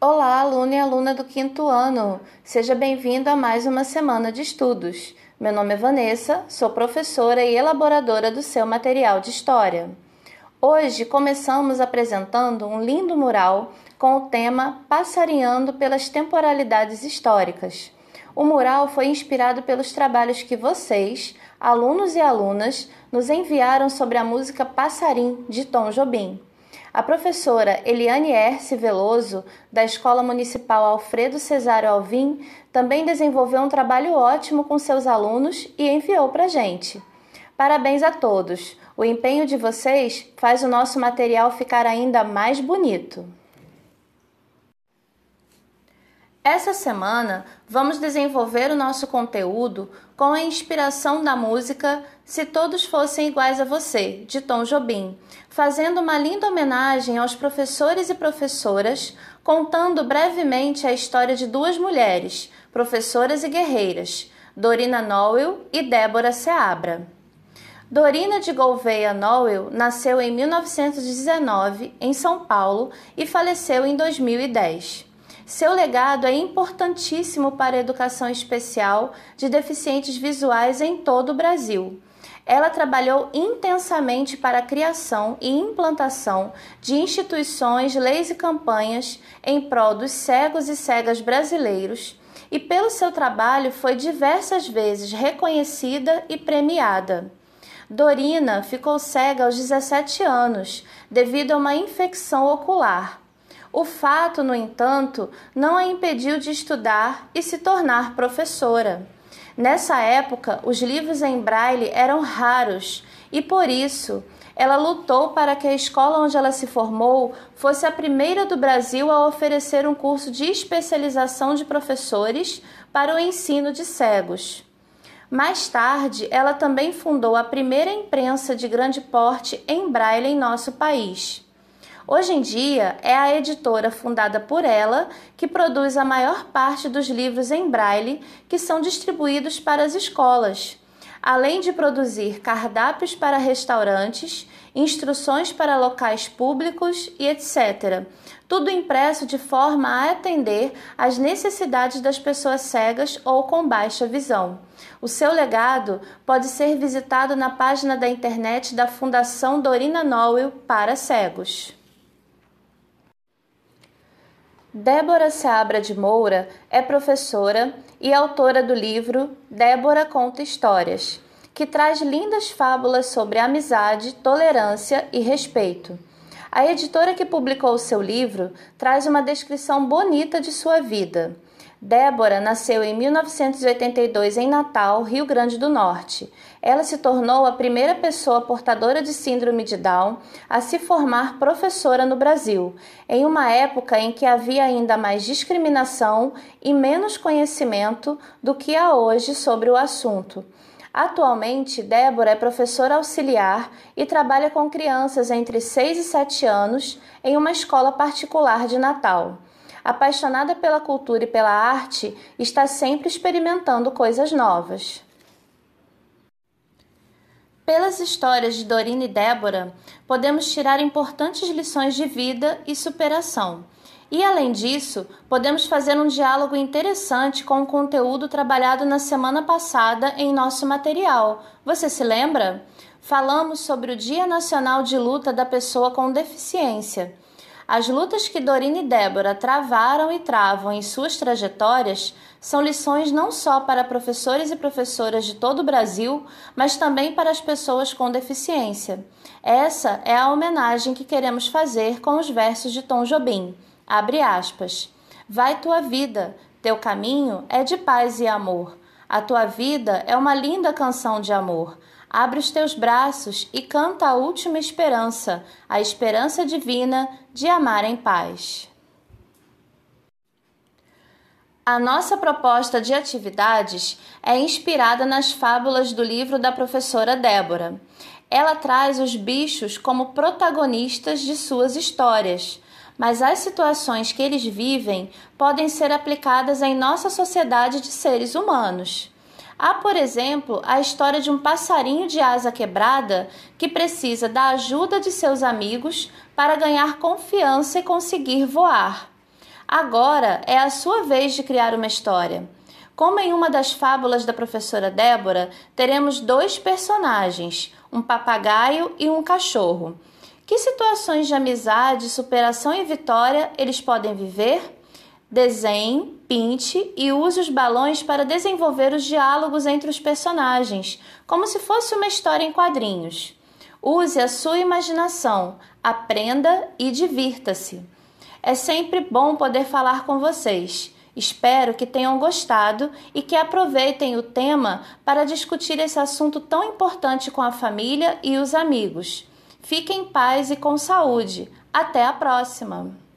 Olá, aluno e aluna do quinto ano. Seja bem-vindo a mais uma semana de estudos. Meu nome é Vanessa, sou professora e elaboradora do seu material de história. Hoje começamos apresentando um lindo mural com o tema Passarinhando pelas Temporalidades Históricas. O mural foi inspirado pelos trabalhos que vocês, alunos e alunas, nos enviaram sobre a música Passarim, de Tom Jobim. A professora Eliane Erce Veloso, da Escola Municipal Alfredo Cesário Alvim, também desenvolveu um trabalho ótimo com seus alunos e enviou para a gente. Parabéns a todos! O empenho de vocês faz o nosso material ficar ainda mais bonito. Essa semana vamos desenvolver o nosso conteúdo com a inspiração da música Se Todos Fossem Iguais a Você, de Tom Jobim, fazendo uma linda homenagem aos professores e professoras, contando brevemente a história de duas mulheres, professoras e guerreiras, Dorina Noel e Débora Seabra. Dorina de Gouveia Noel nasceu em 1919 em São Paulo e faleceu em 2010. Seu legado é importantíssimo para a educação especial de deficientes visuais em todo o Brasil. Ela trabalhou intensamente para a criação e implantação de instituições, leis e campanhas em prol dos cegos e cegas brasileiros, e pelo seu trabalho foi diversas vezes reconhecida e premiada. Dorina ficou cega aos 17 anos devido a uma infecção ocular. O fato, no entanto, não a impediu de estudar e se tornar professora. Nessa época, os livros em braille eram raros e, por isso, ela lutou para que a escola onde ela se formou fosse a primeira do Brasil a oferecer um curso de especialização de professores para o ensino de cegos. Mais tarde, ela também fundou a primeira imprensa de grande porte em braille em nosso país. Hoje em dia, é a editora fundada por ela que produz a maior parte dos livros em braille que são distribuídos para as escolas, além de produzir cardápios para restaurantes, instruções para locais públicos e etc. Tudo impresso de forma a atender às necessidades das pessoas cegas ou com baixa visão. O seu legado pode ser visitado na página da internet da Fundação Dorina Noel para Cegos. Débora Seabra de Moura é professora e autora do livro Débora Conta Histórias, que traz lindas fábulas sobre amizade, tolerância e respeito. A editora que publicou o seu livro traz uma descrição bonita de sua vida. Débora nasceu em 1982 em Natal, Rio Grande do Norte. Ela se tornou a primeira pessoa portadora de síndrome de Down a se formar professora no Brasil, em uma época em que havia ainda mais discriminação e menos conhecimento do que há hoje sobre o assunto. Atualmente, Débora é professora auxiliar e trabalha com crianças entre 6 e 7 anos em uma escola particular de Natal apaixonada pela cultura e pela arte, está sempre experimentando coisas novas. Pelas histórias de Dorina e Débora, podemos tirar importantes lições de vida e superação. E além disso, podemos fazer um diálogo interessante com o conteúdo trabalhado na semana passada em nosso material. Você se lembra? Falamos sobre o Dia Nacional de Luta da Pessoa com Deficiência. As lutas que Dorina e Débora travaram e travam em suas trajetórias são lições não só para professores e professoras de todo o Brasil, mas também para as pessoas com deficiência. Essa é a homenagem que queremos fazer com os versos de Tom Jobim. Abre aspas. Vai tua vida, teu caminho é de paz e amor. A tua vida é uma linda canção de amor. Abre os teus braços e canta a última esperança, a esperança divina de amar em paz. A nossa proposta de atividades é inspirada nas fábulas do livro da professora Débora. Ela traz os bichos como protagonistas de suas histórias, mas as situações que eles vivem podem ser aplicadas em nossa sociedade de seres humanos. Há, por exemplo, a história de um passarinho de asa quebrada que precisa da ajuda de seus amigos para ganhar confiança e conseguir voar. Agora é a sua vez de criar uma história. Como em uma das fábulas da professora Débora, teremos dois personagens, um papagaio e um cachorro. Que situações de amizade, superação e vitória eles podem viver? Desenhe, pinte e use os balões para desenvolver os diálogos entre os personagens, como se fosse uma história em quadrinhos. Use a sua imaginação, aprenda e divirta-se. É sempre bom poder falar com vocês. Espero que tenham gostado e que aproveitem o tema para discutir esse assunto tão importante com a família e os amigos. Fiquem em paz e com saúde. Até a próxima!